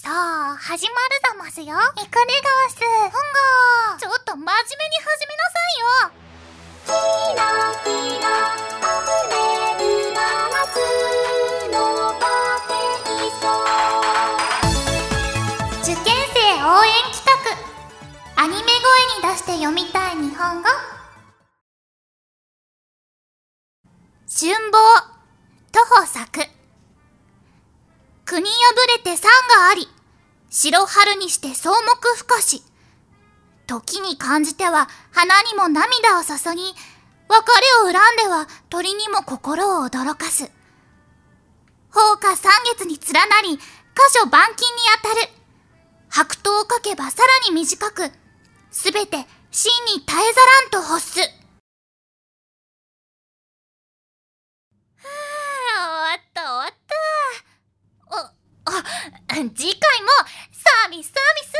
さあ、始まるざますよ。いくでがす。ほんが。ちょっと真面目に始めなさいよ。キラキラ溢れる夏のパフェイ受験生応援企画。アニメ声に出して読みたい日本語。春望、国破れて山があり、白春にして草木ふかし。時に感じては花にも涙を注ぎ、別れを恨んでは鳥にも心を驚かす。放火三月に連なり、箇所板金に当たる。白桃をかけばさらに短く、すべて真に絶えざらんと欲す。次回もサービスサービス。